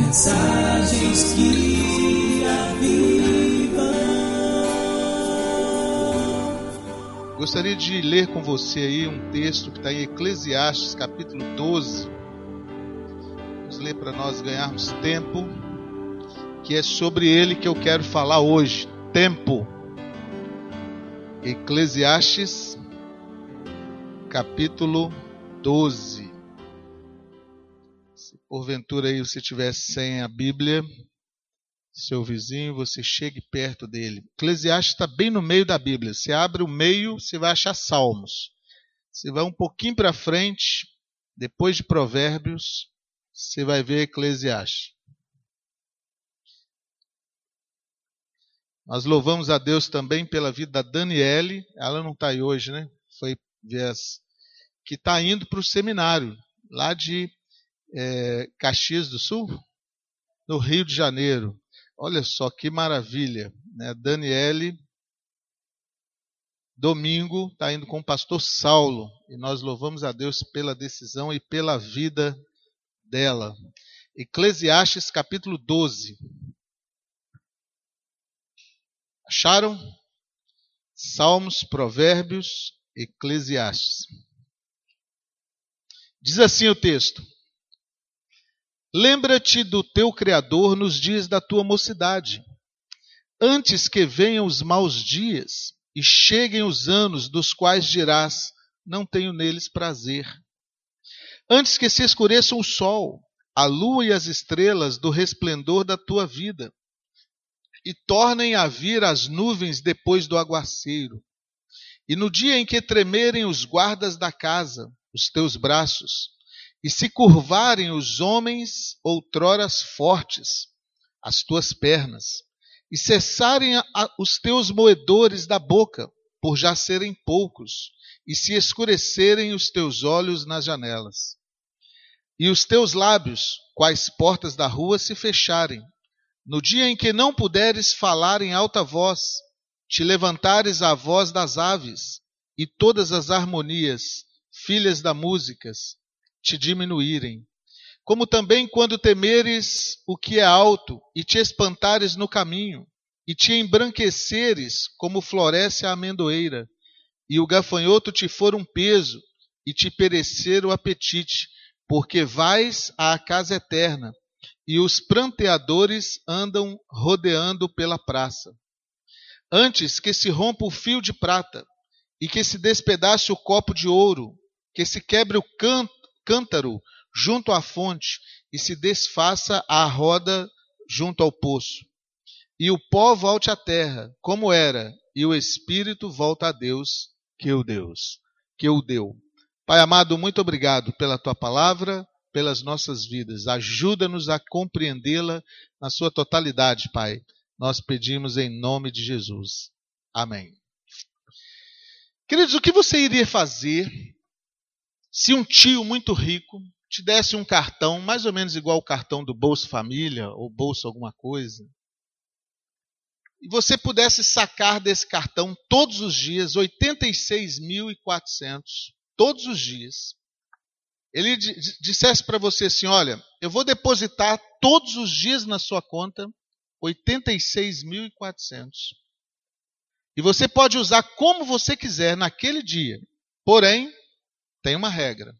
Mensagens que avivam. Gostaria de ler com você aí um texto que está em Eclesiastes, capítulo 12. Vamos ler para nós ganharmos tempo, que é sobre ele que eu quero falar hoje. Tempo. Eclesiastes, capítulo 12. Porventura aí você estiver sem a Bíblia, seu vizinho, você chegue perto dele. Eclesiastes está bem no meio da Bíblia. Você abre o meio, você vai achar Salmos. Você vai um pouquinho para frente, depois de Provérbios, você vai ver Eclesiastes. Nós louvamos a Deus também pela vida da Daniele. Ela não está aí hoje, né? Foi viés que está indo para o seminário lá de é, Caxias do Sul, no Rio de Janeiro. Olha só que maravilha, né? Daniele, domingo, está indo com o pastor Saulo e nós louvamos a Deus pela decisão e pela vida dela. Eclesiastes capítulo 12. Acharam? Salmos, Provérbios, Eclesiastes. Diz assim o texto: Lembra-te do teu Criador nos dias da tua mocidade, antes que venham os maus dias e cheguem os anos dos quais dirás: Não tenho neles prazer. Antes que se escureçam o sol, a lua e as estrelas do resplendor da tua vida, e tornem a vir as nuvens depois do aguaceiro. E no dia em que tremerem os guardas da casa, os teus braços, e se curvarem os homens outroras fortes, as tuas pernas, e cessarem a, os teus moedores da boca, por já serem poucos, e se escurecerem os teus olhos nas janelas. E os teus lábios, quais portas da rua, se fecharem, no dia em que não puderes falar em alta voz, te levantares a voz das aves, e todas as harmonias, filhas da músicas, te diminuírem. Como também quando temeres o que é alto, e te espantares no caminho, e te embranqueceres como floresce a amendoeira, e o gafanhoto te for um peso, e te perecer o apetite, porque vais à casa eterna, e os pranteadores andam rodeando pela praça. Antes que se rompa o fio de prata, e que se despedace o copo de ouro, que se quebre o cântaro junto à fonte, e se desfaça a roda junto ao poço. E o pó volte à terra, como era, e o espírito volta a Deus, que o Deus, que o deu. Pai amado, muito obrigado pela tua palavra, pelas nossas vidas. Ajuda-nos a compreendê-la na sua totalidade, Pai. Nós pedimos em nome de Jesus. Amém. Queridos, o que você iria fazer se um tio muito rico te desse um cartão, mais ou menos igual o cartão do Bolsa Família ou Bolsa alguma coisa, e você pudesse sacar desse cartão todos os dias 86.400, todos os dias, ele dissesse para você assim: olha, eu vou depositar todos os dias na sua conta 86.400. E você pode usar como você quiser naquele dia. Porém, tem uma regra.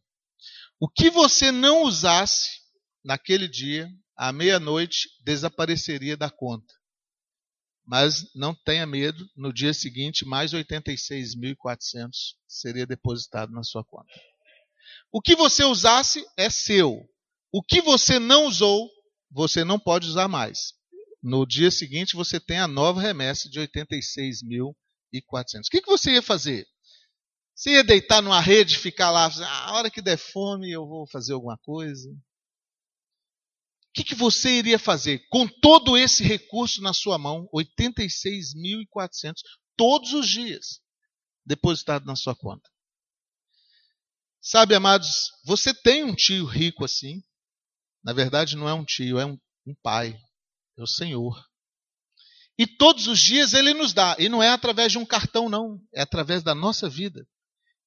O que você não usasse naquele dia, à meia-noite, desapareceria da conta. Mas não tenha medo, no dia seguinte, mais 86.400 seria depositado na sua conta. O que você usasse é seu. O que você não usou, você não pode usar mais. No dia seguinte, você tem a nova remessa de 86.400. O que, você ia fazer? Você ia deitar numa rede, ficar lá, ah, a hora que der fome eu vou fazer alguma coisa? O que, que você iria fazer com todo esse recurso na sua mão, 86.400, todos os dias, depositado na sua conta? Sabe, amados, você tem um tio rico assim. Na verdade, não é um tio, é um, um pai. É o Senhor. E todos os dias ele nos dá. E não é através de um cartão, não. É através da nossa vida.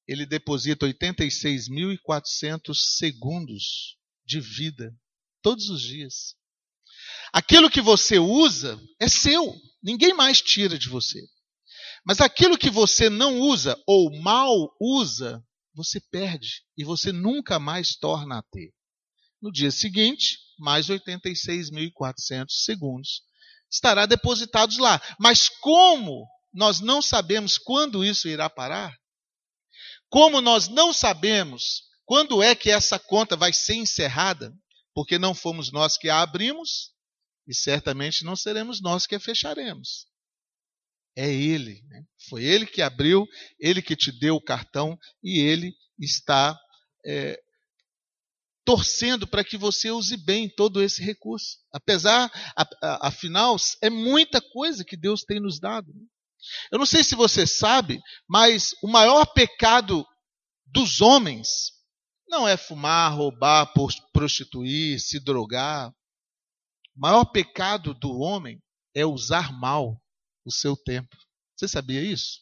Ele deposita 86.400 segundos de vida. Todos os dias. Aquilo que você usa é seu, ninguém mais tira de você. Mas aquilo que você não usa ou mal usa, você perde e você nunca mais torna a ter. No dia seguinte, mais 86.400 segundos estará depositados lá. Mas como nós não sabemos quando isso irá parar? Como nós não sabemos quando é que essa conta vai ser encerrada, porque não fomos nós que a abrimos e certamente não seremos nós que a fecharemos. É Ele. Né? Foi Ele que abriu, Ele que te deu o cartão e Ele está é, torcendo para que você use bem todo esse recurso. Apesar, afinal, é muita coisa que Deus tem nos dado. Né? Eu não sei se você sabe, mas o maior pecado dos homens não é fumar, roubar, prostituir, se drogar. O maior pecado do homem é usar mal o seu tempo. Você sabia isso?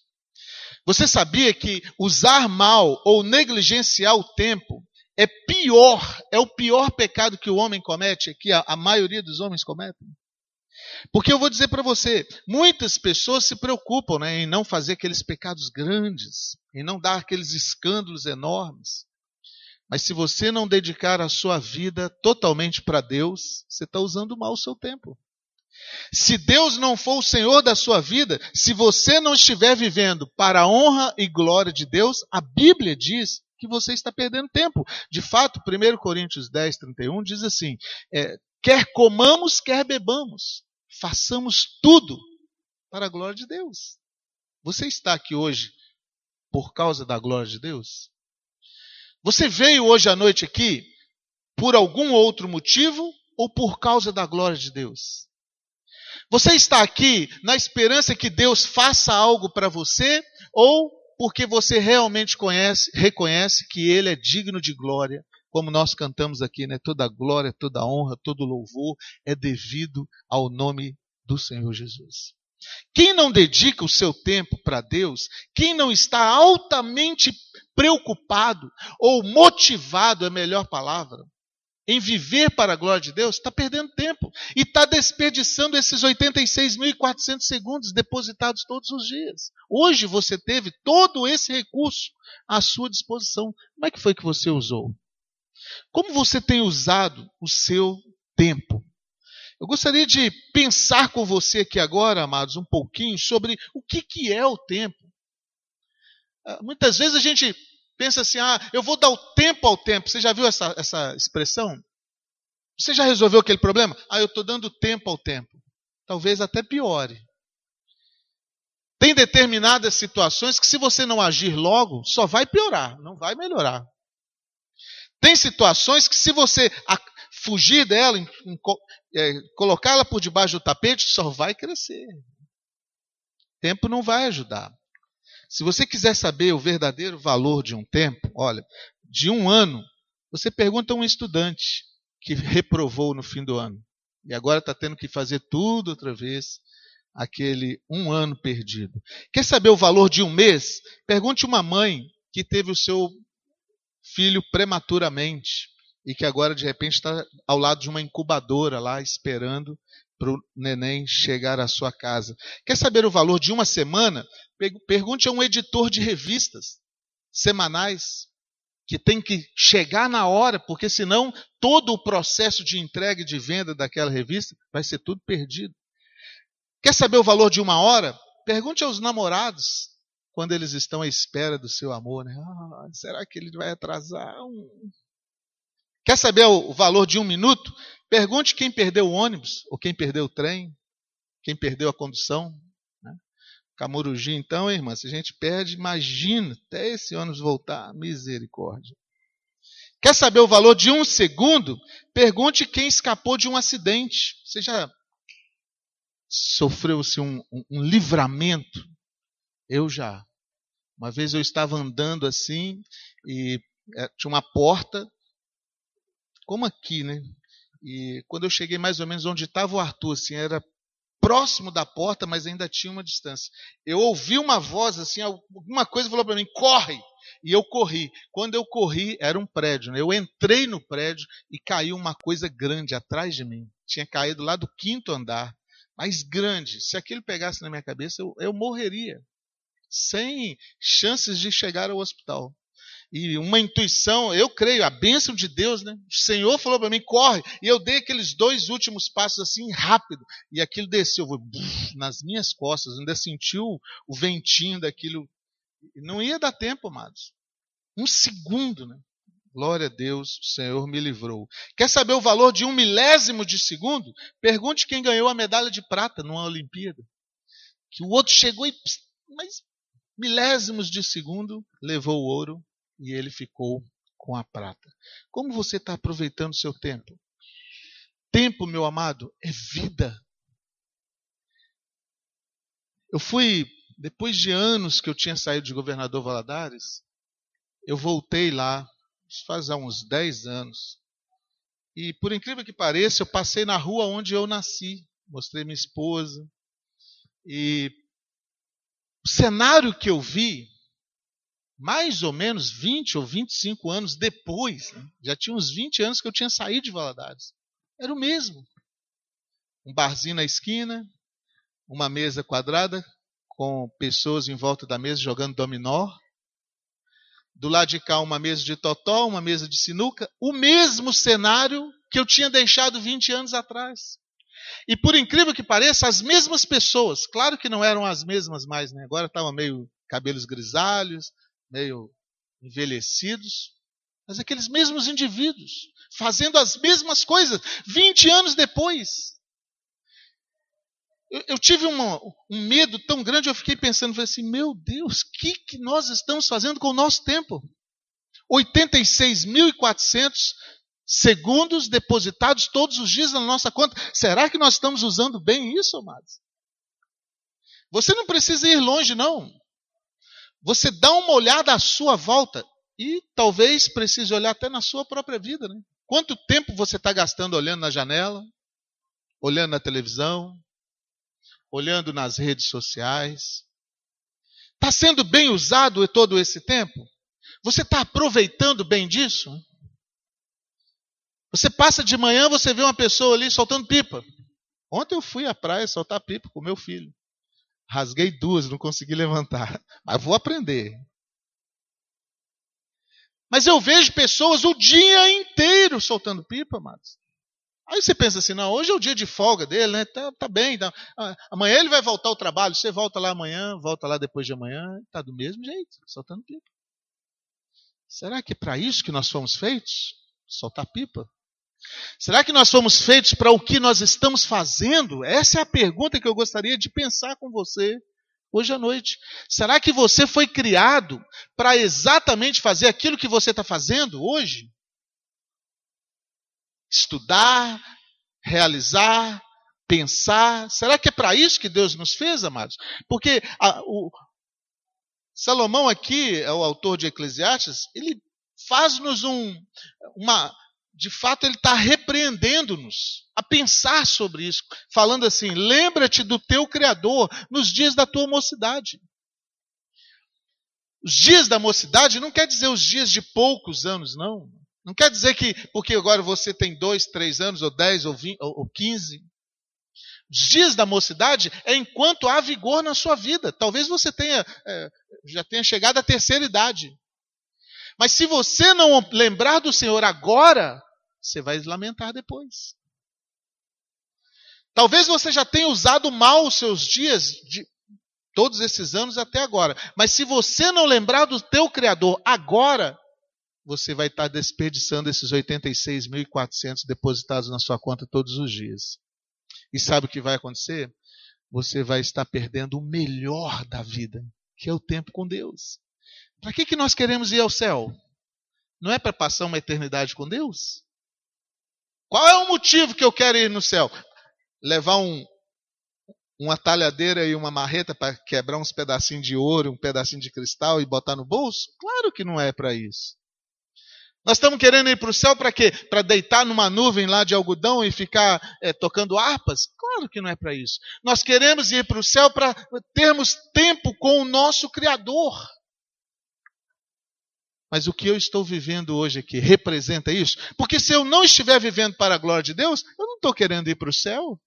Você sabia que usar mal ou negligenciar o tempo é pior, é o pior pecado que o homem comete, que a, a maioria dos homens cometem? Porque eu vou dizer para você, muitas pessoas se preocupam né, em não fazer aqueles pecados grandes, em não dar aqueles escândalos enormes. Mas se você não dedicar a sua vida totalmente para Deus, você está usando mal o seu tempo. Se Deus não for o Senhor da sua vida, se você não estiver vivendo para a honra e glória de Deus, a Bíblia diz que você está perdendo tempo. De fato, 1 Coríntios 10, 31 diz assim: é, quer comamos, quer bebamos, façamos tudo para a glória de Deus. Você está aqui hoje por causa da glória de Deus? Você veio hoje à noite aqui por algum outro motivo ou por causa da glória de Deus? Você está aqui na esperança que Deus faça algo para você ou porque você realmente conhece, reconhece que Ele é digno de glória, como nós cantamos aqui, né? Toda glória, toda honra, todo louvor é devido ao nome do Senhor Jesus. Quem não dedica o seu tempo para Deus, quem não está altamente preocupado ou motivado, é a melhor palavra, em viver para a glória de Deus, está perdendo tempo e está desperdiçando esses 86.400 segundos depositados todos os dias. Hoje você teve todo esse recurso à sua disposição. Como é que foi que você usou? Como você tem usado o seu tempo? Eu gostaria de pensar com você aqui agora, amados, um pouquinho sobre o que, que é o tempo. Ah, muitas vezes a gente pensa assim: ah, eu vou dar o tempo ao tempo. Você já viu essa, essa expressão? Você já resolveu aquele problema? Ah, eu estou dando tempo ao tempo. Talvez até piore. Tem determinadas situações que, se você não agir logo, só vai piorar, não vai melhorar. Tem situações que, se você fugir dela, é, colocá-la por debaixo do tapete, só vai crescer. Tempo não vai ajudar. Se você quiser saber o verdadeiro valor de um tempo, olha, de um ano, você pergunta a um estudante que reprovou no fim do ano e agora está tendo que fazer tudo outra vez, aquele um ano perdido. Quer saber o valor de um mês? Pergunte uma mãe que teve o seu filho prematuramente e que agora de repente está ao lado de uma incubadora lá esperando para o neném chegar à sua casa. Quer saber o valor de uma semana? Pergunte a um editor de revistas semanais que tem que chegar na hora, porque senão todo o processo de entrega e de venda daquela revista vai ser tudo perdido. Quer saber o valor de uma hora? Pergunte aos namorados quando eles estão à espera do seu amor. Né? Ah, será que ele vai atrasar? Quer saber o valor de um minuto? Pergunte quem perdeu o ônibus, ou quem perdeu o trem, quem perdeu a condução. Né? Então, irmã, se a gente perde, imagina até esse ônibus voltar. Misericórdia. Quer saber o valor de um segundo? Pergunte quem escapou de um acidente. Você já sofreu-se um, um, um livramento? Eu já. Uma vez eu estava andando assim e é, tinha uma porta como aqui, né? E quando eu cheguei mais ou menos onde estava o Arthur, assim, era próximo da porta, mas ainda tinha uma distância. Eu ouvi uma voz assim, alguma coisa falou para mim: corre! E eu corri. Quando eu corri, era um prédio. Né? Eu entrei no prédio e caiu uma coisa grande atrás de mim. tinha caído lá do quinto andar, mais grande. Se aquilo pegasse na minha cabeça, eu, eu morreria, sem chances de chegar ao hospital. E uma intuição, eu creio, a bênção de Deus, né? O Senhor falou para mim, corre. E eu dei aqueles dois últimos passos assim, rápido. E aquilo desceu buf, nas minhas costas. Ainda sentiu o ventinho daquilo. Não ia dar tempo, amados. Um segundo, né? Glória a Deus, o Senhor me livrou. Quer saber o valor de um milésimo de segundo? Pergunte quem ganhou a medalha de prata numa Olimpíada. Que o outro chegou e, mas milésimos de segundo, levou o ouro e ele ficou com a prata. Como você está aproveitando o seu tempo? Tempo, meu amado, é vida. Eu fui, depois de anos que eu tinha saído de governador Valadares, eu voltei lá faz uns 10 anos. E por incrível que pareça, eu passei na rua onde eu nasci, mostrei minha esposa. E o cenário que eu vi, mais ou menos 20 ou 25 anos depois, né? já tinha uns 20 anos que eu tinha saído de Valadares, era o mesmo. Um barzinho na esquina, uma mesa quadrada com pessoas em volta da mesa jogando dominó, do lado de cá, uma mesa de totó, uma mesa de sinuca, o mesmo cenário que eu tinha deixado 20 anos atrás. E por incrível que pareça, as mesmas pessoas, claro que não eram as mesmas mais, né? agora estavam meio cabelos grisalhos, meio envelhecidos, mas aqueles mesmos indivíduos, fazendo as mesmas coisas, 20 anos depois. Eu, eu tive uma, um medo tão grande, eu fiquei pensando, falei assim, meu Deus, o que, que nós estamos fazendo com o nosso tempo? 86.400 segundos depositados todos os dias na nossa conta. Será que nós estamos usando bem isso, amados? Você não precisa ir longe, não. Você dá uma olhada à sua volta e talvez precise olhar até na sua própria vida, né? Quanto tempo você está gastando olhando na janela, olhando na televisão, olhando nas redes sociais? Está sendo bem usado todo esse tempo? Você está aproveitando bem disso? Você passa de manhã, você vê uma pessoa ali soltando pipa. Ontem eu fui à praia soltar pipa com meu filho. Rasguei duas, não consegui levantar. Mas vou aprender. Mas eu vejo pessoas o dia inteiro soltando pipa, amados. Aí você pensa assim, não, hoje é o dia de folga dele, né? Tá, tá bem. Tá. Amanhã ele vai voltar ao trabalho. Você volta lá amanhã, volta lá depois de amanhã, tá do mesmo jeito, soltando pipa. Será que é para isso que nós fomos feitos? Soltar pipa? Será que nós fomos feitos para o que nós estamos fazendo? Essa é a pergunta que eu gostaria de pensar com você hoje à noite. Será que você foi criado para exatamente fazer aquilo que você está fazendo hoje? estudar, realizar, pensar. Será que é para isso que Deus nos fez, amados? Porque a, o, Salomão aqui, é o autor de Eclesiastes, ele faz-nos um, uma, de fato, ele está repreendendo-nos a pensar sobre isso, falando assim: lembra-te do teu Criador nos dias da tua mocidade. Os dias da mocidade não quer dizer os dias de poucos anos, não. Não quer dizer que porque agora você tem dois, três anos, ou dez, ou, vinte, ou quinze. Os dias da mocidade é enquanto há vigor na sua vida. Talvez você tenha, é, já tenha chegado à terceira idade. Mas se você não lembrar do Senhor agora, você vai lamentar depois. Talvez você já tenha usado mal os seus dias de todos esses anos até agora. Mas se você não lembrar do teu Criador agora, você vai estar desperdiçando esses 86.400 depositados na sua conta todos os dias. E sabe o que vai acontecer? Você vai estar perdendo o melhor da vida, que é o tempo com Deus. Para que, que nós queremos ir ao céu? Não é para passar uma eternidade com Deus? Qual é o motivo que eu quero ir no céu? Levar um, uma talhadeira e uma marreta para quebrar uns pedacinhos de ouro, um pedacinho de cristal e botar no bolso? Claro que não é para isso. Nós estamos querendo ir para o céu para quê? Para deitar numa nuvem lá de algodão e ficar é, tocando harpas? Claro que não é para isso. Nós queremos ir para o céu para termos tempo com o nosso Criador. Mas o que eu estou vivendo hoje aqui representa isso? Porque se eu não estiver vivendo para a glória de Deus, eu não estou querendo ir para o céu.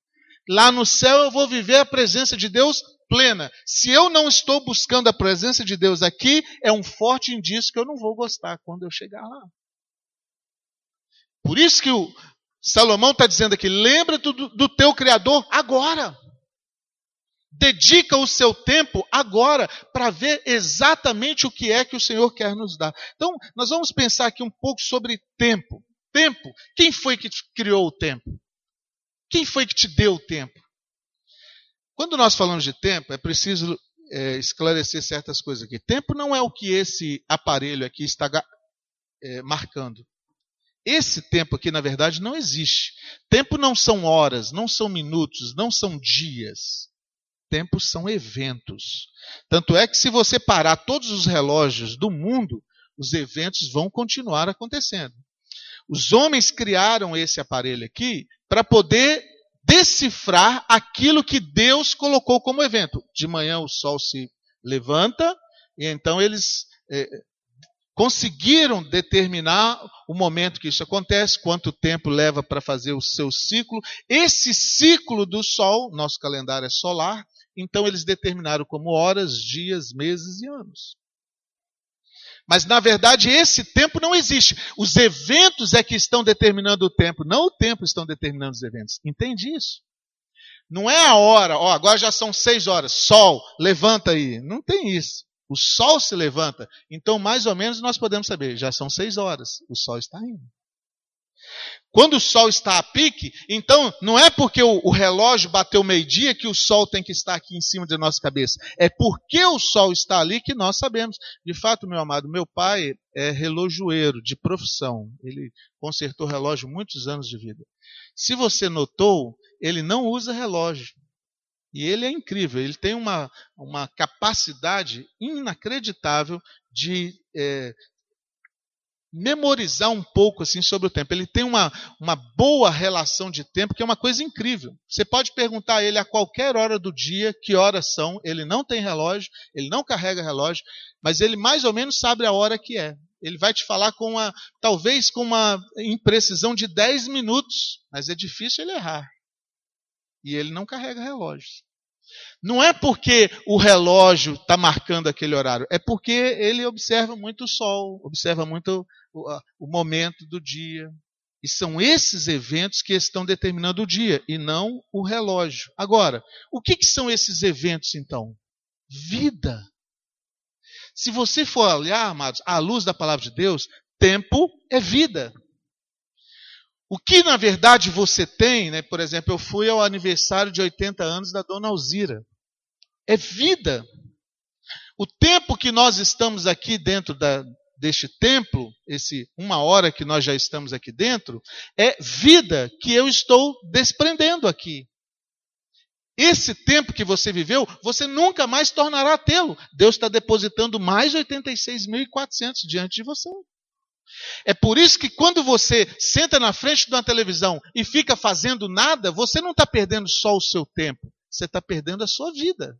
Lá no céu eu vou viver a presença de Deus plena. Se eu não estou buscando a presença de Deus aqui, é um forte indício que eu não vou gostar quando eu chegar lá. Por isso que o Salomão está dizendo aqui: lembra do, do teu Criador agora. Dedica o seu tempo agora para ver exatamente o que é que o Senhor quer nos dar. Então, nós vamos pensar aqui um pouco sobre tempo. Tempo. Quem foi que criou o tempo? Quem foi que te deu o tempo? Quando nós falamos de tempo, é preciso é, esclarecer certas coisas aqui. Tempo não é o que esse aparelho aqui está é, marcando. Esse tempo aqui, na verdade, não existe. Tempo não são horas, não são minutos, não são dias. Tempos são eventos. Tanto é que, se você parar todos os relógios do mundo, os eventos vão continuar acontecendo. Os homens criaram esse aparelho aqui para poder decifrar aquilo que Deus colocou como evento. De manhã o sol se levanta, e então eles é, conseguiram determinar o momento que isso acontece, quanto tempo leva para fazer o seu ciclo. Esse ciclo do sol, nosso calendário é solar, então eles determinaram como horas, dias, meses e anos. Mas na verdade esse tempo não existe. Os eventos é que estão determinando o tempo, não o tempo estão determinando os eventos. Entende isso? Não é a hora, ó, agora já são seis horas, sol, levanta aí. Não tem isso. O sol se levanta. Então, mais ou menos, nós podemos saber, já são seis horas, o sol está indo. Quando o sol está a pique, então não é porque o, o relógio bateu meio-dia que o sol tem que estar aqui em cima de nossa cabeça. É porque o sol está ali que nós sabemos. De fato, meu amado, meu pai é relojoeiro de profissão. Ele consertou relógio muitos anos de vida. Se você notou, ele não usa relógio. E ele é incrível, ele tem uma, uma capacidade inacreditável de é, memorizar um pouco assim sobre o tempo. Ele tem uma, uma boa relação de tempo, que é uma coisa incrível. Você pode perguntar a ele a qualquer hora do dia que horas são. Ele não tem relógio, ele não carrega relógio, mas ele mais ou menos sabe a hora que é. Ele vai te falar com uma, talvez com uma imprecisão de 10 minutos, mas é difícil ele errar. E ele não carrega relógios. Não é porque o relógio está marcando aquele horário, é porque ele observa muito o sol, observa muito o, o momento do dia. E são esses eventos que estão determinando o dia, e não o relógio. Agora, o que, que são esses eventos então? Vida. Se você for olhar, amados, à luz da palavra de Deus, tempo é vida. O que na verdade você tem, né? por exemplo, eu fui ao aniversário de 80 anos da dona Alzira. É vida. O tempo que nós estamos aqui dentro da, deste templo, esse uma hora que nós já estamos aqui dentro, é vida que eu estou desprendendo aqui. Esse tempo que você viveu, você nunca mais tornará a tê-lo. Deus está depositando mais 86.400 diante de você. É por isso que quando você senta na frente de uma televisão e fica fazendo nada, você não está perdendo só o seu tempo, você está perdendo a sua vida.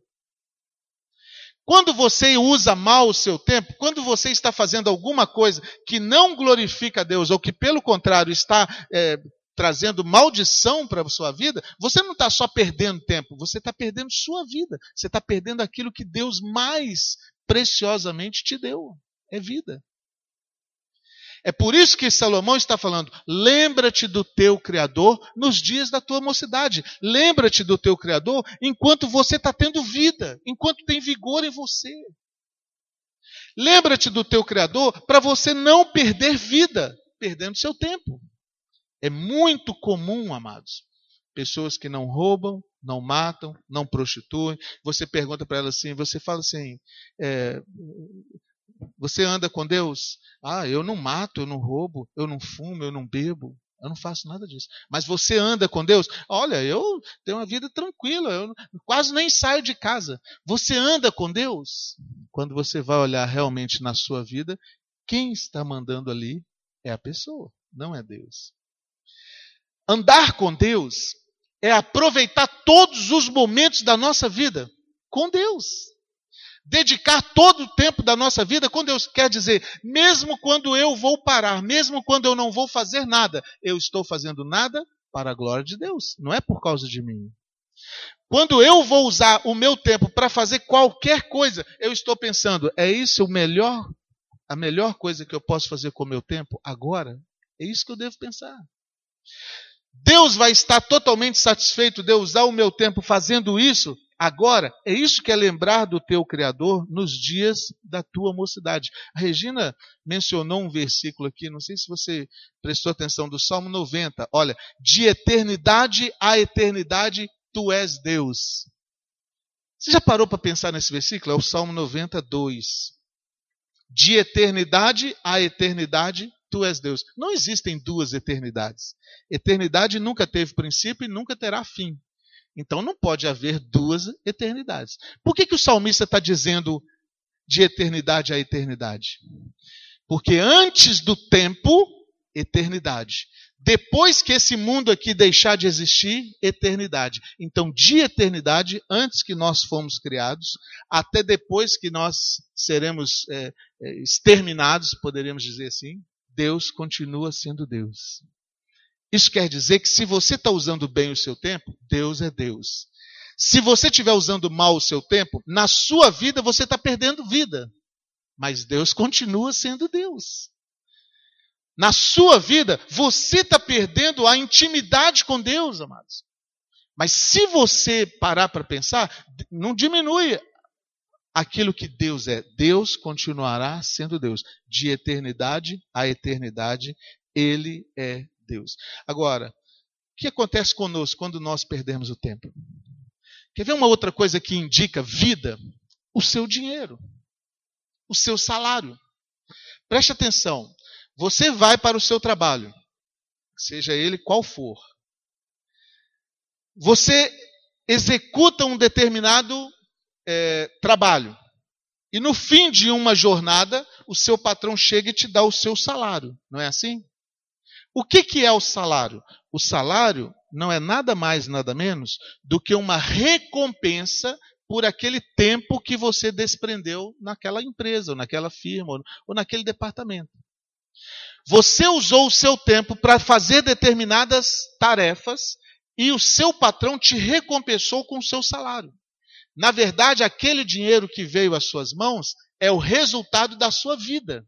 Quando você usa mal o seu tempo, quando você está fazendo alguma coisa que não glorifica a Deus, ou que pelo contrário está é, trazendo maldição para a sua vida, você não está só perdendo tempo, você está perdendo sua vida. Você está perdendo aquilo que Deus mais preciosamente te deu: é vida. É por isso que Salomão está falando: lembra-te do teu Criador nos dias da tua mocidade. Lembra-te do teu Criador enquanto você está tendo vida, enquanto tem vigor em você. Lembra-te do teu Criador para você não perder vida, perdendo seu tempo. É muito comum, amados, pessoas que não roubam, não matam, não prostituem. Você pergunta para elas assim, você fala assim, é, você anda com Deus? Ah, eu não mato, eu não roubo, eu não fumo, eu não bebo. Eu não faço nada disso. Mas você anda com Deus? Olha, eu tenho uma vida tranquila, eu quase nem saio de casa. Você anda com Deus? Quando você vai olhar realmente na sua vida, quem está mandando ali é a pessoa, não é Deus. Andar com Deus é aproveitar todos os momentos da nossa vida com Deus. Dedicar todo o tempo da nossa vida com Deus. Quer dizer, mesmo quando eu vou parar, mesmo quando eu não vou fazer nada, eu estou fazendo nada para a glória de Deus, não é por causa de mim. Quando eu vou usar o meu tempo para fazer qualquer coisa, eu estou pensando, é isso o melhor, a melhor coisa que eu posso fazer com o meu tempo agora? É isso que eu devo pensar. Deus vai estar totalmente satisfeito de eu usar o meu tempo fazendo isso agora? É isso que é lembrar do teu Criador nos dias da tua mocidade. A Regina mencionou um versículo aqui, não sei se você prestou atenção, do Salmo 90. Olha, de eternidade a eternidade tu és Deus. Você já parou para pensar nesse versículo? É o Salmo 92. De eternidade a eternidade tu és Deus. Não existem duas eternidades. Eternidade nunca teve princípio e nunca terá fim. Então não pode haver duas eternidades. Por que, que o salmista está dizendo de eternidade a eternidade? Porque antes do tempo, eternidade. Depois que esse mundo aqui deixar de existir, eternidade. Então, de eternidade, antes que nós fomos criados, até depois que nós seremos é, exterminados, poderíamos dizer assim, Deus continua sendo Deus. Isso quer dizer que se você está usando bem o seu tempo, Deus é Deus. Se você estiver usando mal o seu tempo, na sua vida você está perdendo vida. Mas Deus continua sendo Deus. Na sua vida, você está perdendo a intimidade com Deus, amados. Mas se você parar para pensar, não diminui aquilo que Deus é. Deus continuará sendo Deus. De eternidade a eternidade, Ele é Deus. Agora, o que acontece conosco quando nós perdemos o tempo? Quer ver uma outra coisa que indica vida? O seu dinheiro, o seu salário. Preste atenção. Você vai para o seu trabalho, seja ele qual for. Você executa um determinado é, trabalho. E no fim de uma jornada, o seu patrão chega e te dá o seu salário. Não é assim? O que, que é o salário? O salário não é nada mais, nada menos do que uma recompensa por aquele tempo que você desprendeu naquela empresa, ou naquela firma, ou naquele departamento. Você usou o seu tempo para fazer determinadas tarefas e o seu patrão te recompensou com o seu salário. Na verdade, aquele dinheiro que veio às suas mãos é o resultado da sua vida.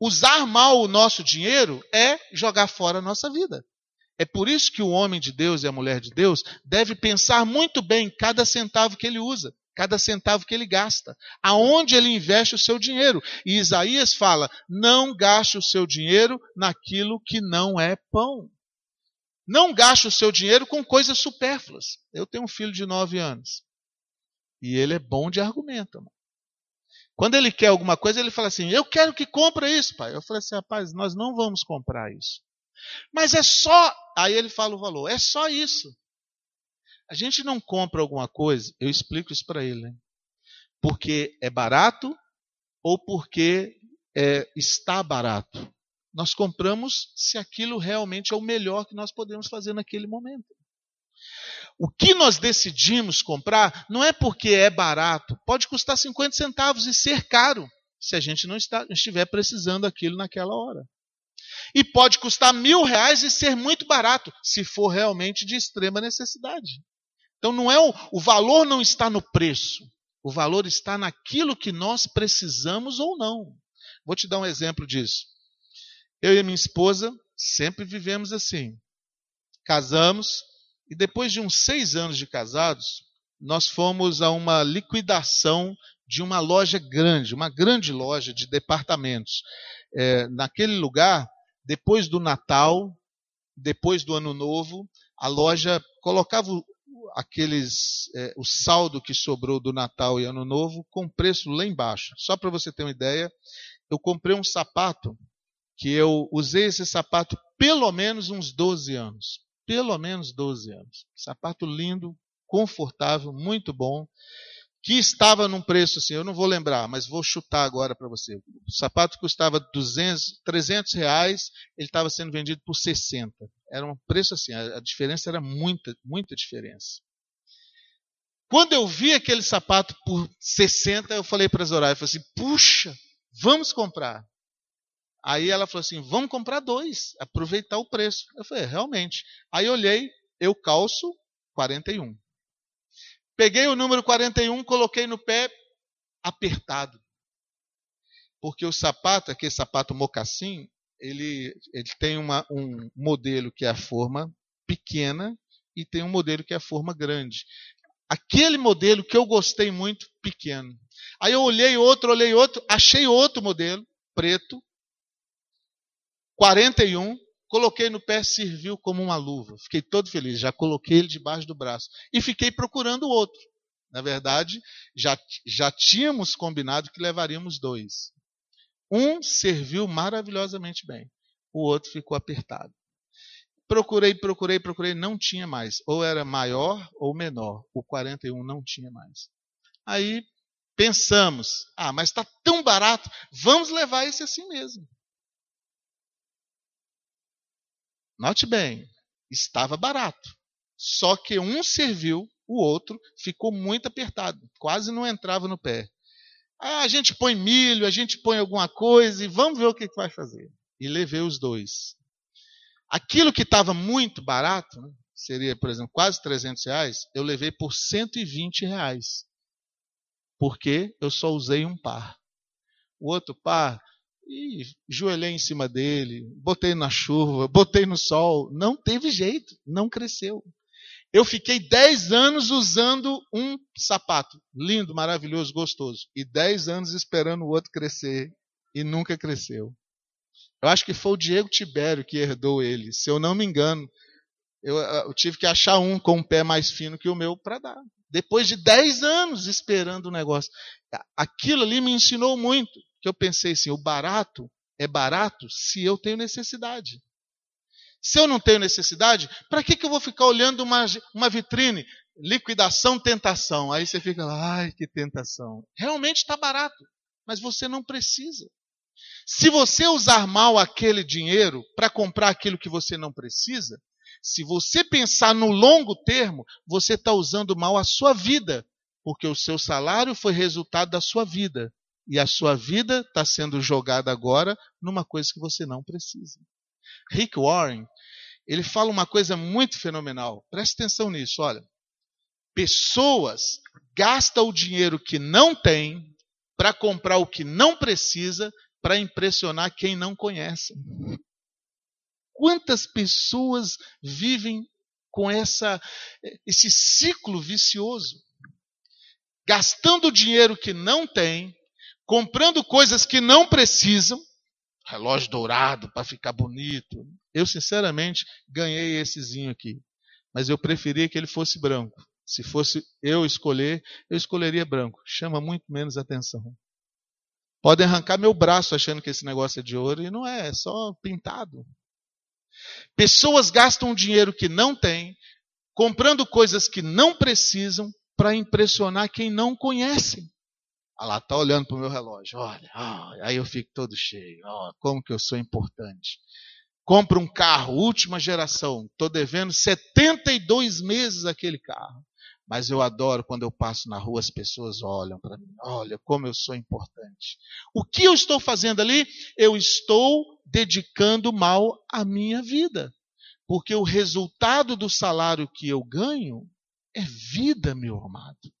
Usar mal o nosso dinheiro é jogar fora a nossa vida. É por isso que o homem de Deus e a mulher de Deus deve pensar muito bem cada centavo que ele usa cada centavo que ele gasta, aonde ele investe o seu dinheiro. E Isaías fala: não gaste o seu dinheiro naquilo que não é pão. Não gaste o seu dinheiro com coisas supérfluas. Eu tenho um filho de nove anos. E ele é bom de argumento. Mano. Quando ele quer alguma coisa, ele fala assim: Eu quero que compre isso, pai. Eu falei assim: Rapaz, nós não vamos comprar isso. Mas é só. Aí ele fala o valor: É só isso. A gente não compra alguma coisa, eu explico isso para ele, né? porque é barato ou porque é, está barato. Nós compramos se aquilo realmente é o melhor que nós podemos fazer naquele momento. O que nós decidimos comprar não é porque é barato, pode custar 50 centavos e ser caro, se a gente não está, estiver precisando aquilo naquela hora. E pode custar mil reais e ser muito barato, se for realmente de extrema necessidade. Então não é o, o valor não está no preço. O valor está naquilo que nós precisamos ou não. Vou te dar um exemplo disso. Eu e minha esposa sempre vivemos assim. Casamos e depois de uns seis anos de casados, nós fomos a uma liquidação de uma loja grande, uma grande loja de departamentos. É, naquele lugar, depois do Natal, depois do Ano Novo, a loja colocava aqueles é, o saldo que sobrou do Natal e Ano Novo com preço lá embaixo. Só para você ter uma ideia, eu comprei um sapato que eu usei esse sapato pelo menos uns 12 anos. Pelo menos 12 anos. Sapato lindo, confortável, muito bom que estava num preço assim, eu não vou lembrar, mas vou chutar agora para você. O sapato custava 200, 300 reais, ele estava sendo vendido por 60. Era um preço assim, a, diferença era muita, muita diferença. Quando eu vi aquele sapato por 60, eu falei para a Zoraia, eu falei assim, puxa, vamos comprar. Aí ela falou assim, vamos comprar dois, aproveitar o preço. Eu falei, é, realmente. Aí olhei, eu calço 41. Peguei o número 41, coloquei no pé, apertado. Porque o sapato, aquele sapato mocassim, ele, ele tem uma, um modelo que é a forma pequena e tem um modelo que é a forma grande. Aquele modelo que eu gostei muito, pequeno. Aí eu olhei outro, olhei outro, achei outro modelo, preto, 41, coloquei no pé, serviu como uma luva. Fiquei todo feliz, já coloquei ele debaixo do braço. E fiquei procurando o outro. Na verdade, já, já tínhamos combinado que levaríamos dois. Um serviu maravilhosamente bem, o outro ficou apertado. Procurei, procurei, procurei, não tinha mais. Ou era maior ou menor. O 41 não tinha mais. Aí pensamos: ah, mas está tão barato, vamos levar esse assim mesmo. Note bem, estava barato. Só que um serviu, o outro ficou muito apertado, quase não entrava no pé. Ah, a gente põe milho, a gente põe alguma coisa e vamos ver o que vai fazer. E levei os dois. Aquilo que estava muito barato, né, seria, por exemplo, quase 300 reais, eu levei por 120 reais. Porque eu só usei um par. O outro par, e joelhei em cima dele, botei na chuva, botei no sol. Não teve jeito, não cresceu. Eu fiquei 10 anos usando um sapato, lindo, maravilhoso, gostoso, e 10 anos esperando o outro crescer, e nunca cresceu. Eu acho que foi o Diego Tibério que herdou ele, se eu não me engano. Eu, eu tive que achar um com um pé mais fino que o meu para dar. Depois de 10 anos esperando o negócio. Aquilo ali me ensinou muito. Que eu pensei assim: o barato é barato se eu tenho necessidade. Se eu não tenho necessidade, para que, que eu vou ficar olhando uma, uma vitrine? Liquidação, tentação. Aí você fica lá, ai, que tentação. Realmente está barato, mas você não precisa. Se você usar mal aquele dinheiro para comprar aquilo que você não precisa, se você pensar no longo termo, você está usando mal a sua vida, porque o seu salário foi resultado da sua vida. E a sua vida está sendo jogada agora numa coisa que você não precisa. Rick Warren, ele fala uma coisa muito fenomenal. Preste atenção nisso, olha. Pessoas gastam o dinheiro que não tem para comprar o que não precisa para impressionar quem não conhece. Quantas pessoas vivem com essa, esse ciclo vicioso? Gastando dinheiro que não tem, comprando coisas que não precisam, relógio dourado para ficar bonito. Eu, sinceramente, ganhei essezinho aqui. Mas eu preferia que ele fosse branco. Se fosse eu escolher, eu escolheria branco. Chama muito menos atenção. Podem arrancar meu braço achando que esse negócio é de ouro e não é, é só pintado. Pessoas gastam dinheiro que não têm, comprando coisas que não precisam para impressionar quem não conhece. Ah lá, está olhando para o meu relógio. Olha, aí eu fico todo cheio. Oh, como que eu sou importante. Compro um carro, última geração. Estou devendo 72 meses aquele carro. Mas eu adoro quando eu passo na rua, as pessoas olham para mim. Olha como eu sou importante. O que eu estou fazendo ali? Eu estou dedicando mal à minha vida. Porque o resultado do salário que eu ganho é vida, meu amado.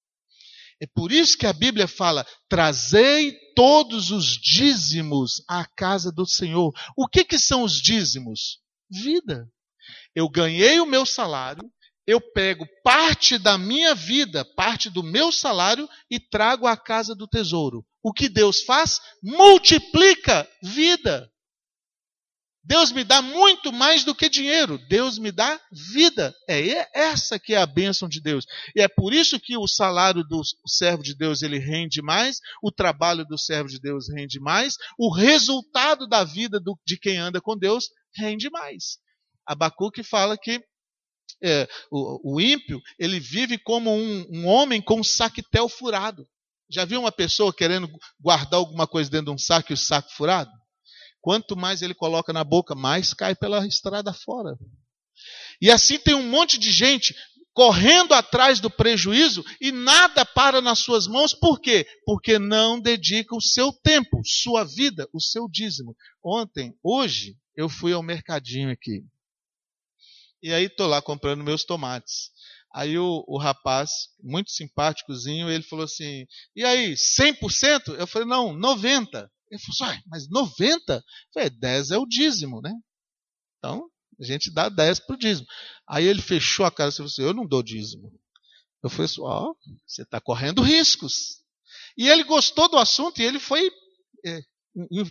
É por isso que a Bíblia fala: trazei todos os dízimos à casa do Senhor. O que, que são os dízimos? Vida. Eu ganhei o meu salário, eu pego parte da minha vida, parte do meu salário e trago à casa do tesouro. O que Deus faz? Multiplica vida. Deus me dá muito mais do que dinheiro. Deus me dá vida. É essa que é a bênção de Deus. E é por isso que o salário do servo de Deus ele rende mais, o trabalho do servo de Deus rende mais, o resultado da vida do, de quem anda com Deus rende mais. Abacuque fala que é, o, o, ímpio, ele vive como um, um homem com um saquetel furado. Já viu uma pessoa querendo guardar alguma coisa dentro de um saco e o saco furado? Quanto mais ele coloca na boca, mais cai pela estrada fora. E assim tem um monte de gente correndo atrás do prejuízo e nada para nas suas mãos, por quê? Porque não dedica o seu tempo, sua vida, o seu dízimo. Ontem, hoje, eu fui ao mercadinho aqui. E aí estou lá comprando meus tomates. Aí o, o, rapaz, muito simpáticozinho, ele falou assim: E aí, 100%? Eu falei: Não, 90%. Ele falou assim: Mas 90%? Eu falei: 10 é o dízimo, né? Então, a gente dá 10 para o dízimo. Aí ele fechou a cara e falou assim: Eu não dou dízimo. Eu falei assim: Ó, oh, você está correndo riscos. E ele gostou do assunto e ele foi é,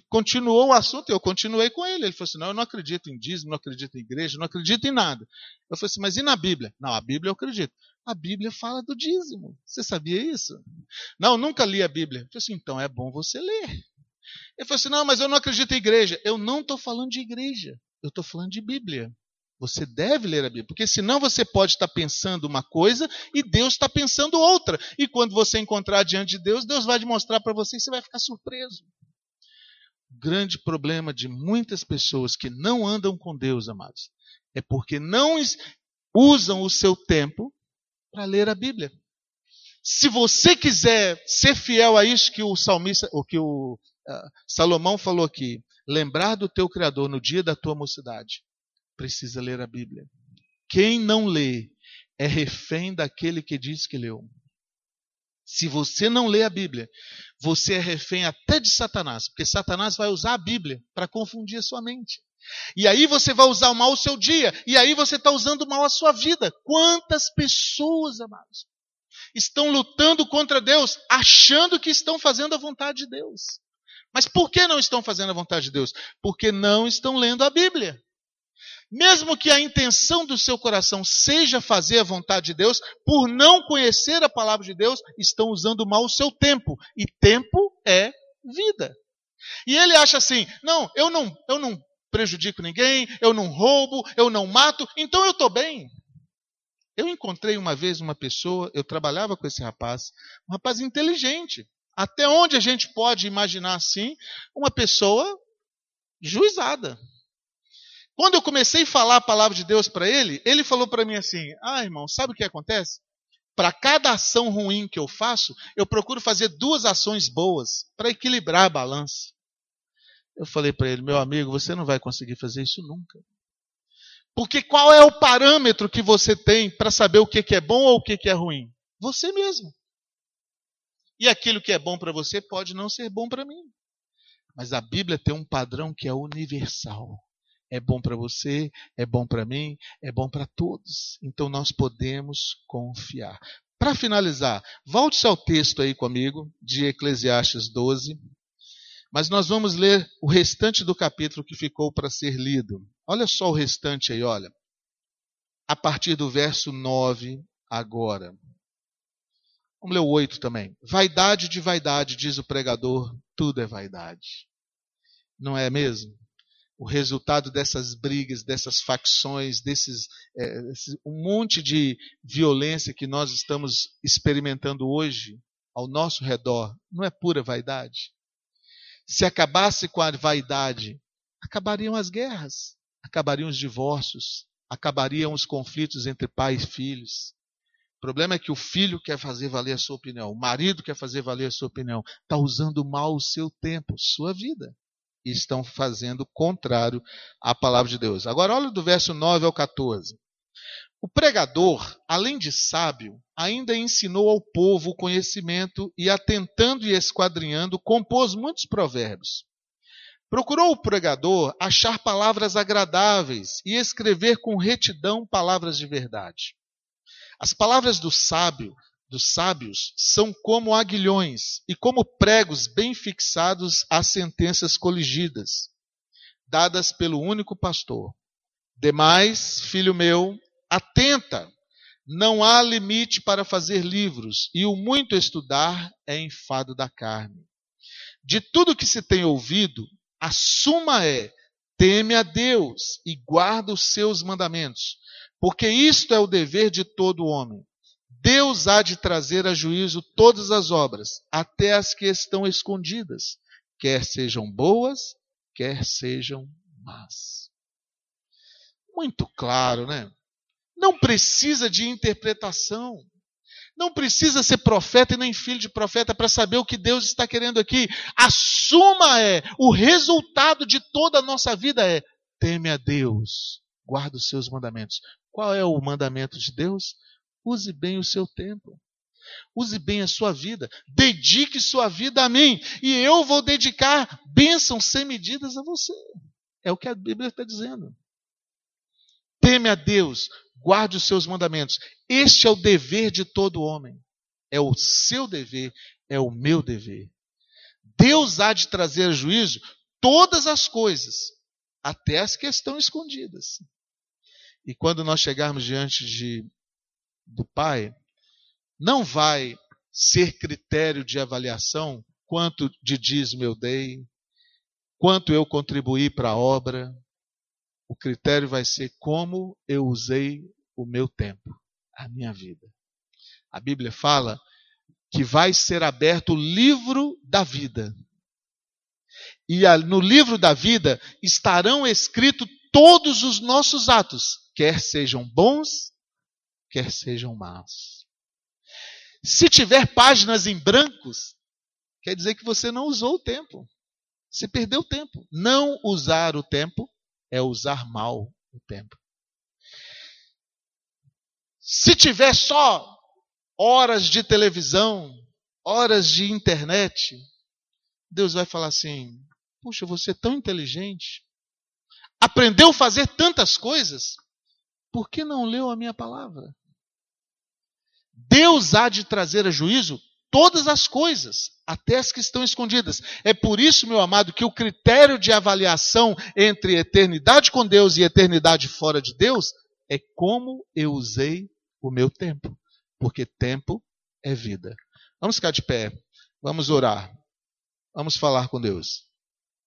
continuou o assunto, eu continuei com ele. Ele falou assim: não, eu não acredito em dízimo, não acredito em igreja, não acredito em nada. Eu falei assim, mas e na Bíblia? Não, a Bíblia eu acredito. A Bíblia fala do dízimo. Você sabia isso? Não, nunca li a Bíblia. Eu falei assim, então é bom você ler. Ele falou assim: não, mas eu não acredito em igreja. Eu não estou falando de igreja, eu estou falando de Bíblia. Você deve ler a Bíblia, porque senão você pode estar pensando uma coisa e Deus está pensando outra. E quando você encontrar diante de Deus, Deus vai demonstrar para você e você vai ficar surpreso grande problema de muitas pessoas que não andam com Deus, amados, é porque não usam o seu tempo para ler a Bíblia. Se você quiser ser fiel a isso que o salmista, o que o uh, Salomão falou aqui, lembrar do teu Criador no dia da tua mocidade, precisa ler a Bíblia. Quem não lê é refém daquele que diz que leu. Se você não lê a Bíblia, você é refém até de Satanás, porque Satanás vai usar a Bíblia para confundir a sua mente. E aí você vai usar mal o seu dia, e aí você está usando mal a sua vida. Quantas pessoas, amados, estão lutando contra Deus, achando que estão fazendo a vontade de Deus. Mas por que não estão fazendo a vontade de Deus? Porque não estão lendo a Bíblia. Mesmo que a intenção do seu coração seja fazer a vontade de Deus, por não conhecer a palavra de Deus, estão usando mal o seu tempo. E tempo é vida. E ele acha assim: não, eu não, eu não prejudico ninguém, eu não roubo, eu não mato, então eu estou bem. Eu encontrei uma vez uma pessoa, eu trabalhava com esse rapaz, um rapaz inteligente. Até onde a gente pode imaginar assim, uma pessoa juizada. Quando eu comecei a falar a palavra de Deus para ele, ele falou para mim assim: Ah, irmão, sabe o que acontece? Para cada ação ruim que eu faço, eu procuro fazer duas ações boas para equilibrar a balança. Eu falei para ele: Meu amigo, você não vai conseguir fazer isso nunca. Porque qual é o parâmetro que você tem para saber o que é bom ou o que é ruim? Você mesmo. E aquilo que é bom para você pode não ser bom para mim. Mas a Bíblia tem um padrão que é universal. É bom para você, é bom para mim, é bom para todos. Então nós podemos confiar. Para finalizar, volte-se ao texto aí comigo, de Eclesiastes 12. Mas nós vamos ler o restante do capítulo que ficou para ser lido. Olha só o restante aí, olha. A partir do verso 9 agora. Vamos ler o 8 também. Vaidade de vaidade, diz o pregador, tudo é vaidade. Não é mesmo? o resultado dessas brigas, dessas facções, desses é, um monte de violência que nós estamos experimentando hoje ao nosso redor, não é pura vaidade? Se acabasse com a vaidade, acabariam as guerras, acabariam os divórcios, acabariam os conflitos entre pais e filhos. O problema é que o filho quer fazer valer a sua opinião, o marido quer fazer valer a sua opinião, está usando mal o seu tempo, sua vida e estão fazendo contrário à palavra de Deus. Agora, olha do verso 9 ao 14. O pregador, além de sábio, ainda ensinou ao povo o conhecimento e, atentando e esquadrinhando, compôs muitos provérbios. Procurou o pregador achar palavras agradáveis e escrever com retidão palavras de verdade. As palavras do sábio dos sábios são como aguilhões e como pregos bem fixados às sentenças coligidas, dadas pelo único pastor. Demais, filho meu, atenta, não há limite para fazer livros, e o muito estudar é enfado da carne. De tudo que se tem ouvido, a suma é: teme a Deus e guarda os seus mandamentos, porque isto é o dever de todo homem. Deus há de trazer a juízo todas as obras, até as que estão escondidas, quer sejam boas, quer sejam más. Muito claro, né? Não precisa de interpretação. Não precisa ser profeta e nem filho de profeta para saber o que Deus está querendo aqui. A suma é, o resultado de toda a nossa vida é: teme a Deus, guarda os seus mandamentos. Qual é o mandamento de Deus? Use bem o seu tempo. Use bem a sua vida. Dedique sua vida a mim. E eu vou dedicar bênçãos sem medidas a você. É o que a Bíblia está dizendo. Teme a Deus, guarde os seus mandamentos. Este é o dever de todo homem. É o seu dever, é o meu dever. Deus há de trazer a juízo todas as coisas, até as que estão escondidas. E quando nós chegarmos diante de, do Pai, não vai ser critério de avaliação quanto de dízimo eu dei, quanto eu contribuí para a obra. O critério vai ser como eu usei o meu tempo, a minha vida. A Bíblia fala que vai ser aberto o livro da vida. E no livro da vida estarão escritos todos os nossos atos, quer sejam bons, quer sejam maus. Se tiver páginas em brancos, quer dizer que você não usou o tempo. Você perdeu o tempo. Não usar o tempo é usar mal o tempo. Se tiver só horas de televisão, horas de internet, Deus vai falar assim: puxa, você é tão inteligente, aprendeu a fazer tantas coisas, por que não leu a minha palavra? Deus há de trazer a juízo todas as coisas, até as que estão escondidas. É por isso, meu amado, que o critério de avaliação entre eternidade com Deus e eternidade fora de Deus é como eu usei o meu tempo. Porque tempo é vida. Vamos ficar de pé, vamos orar, vamos falar com Deus.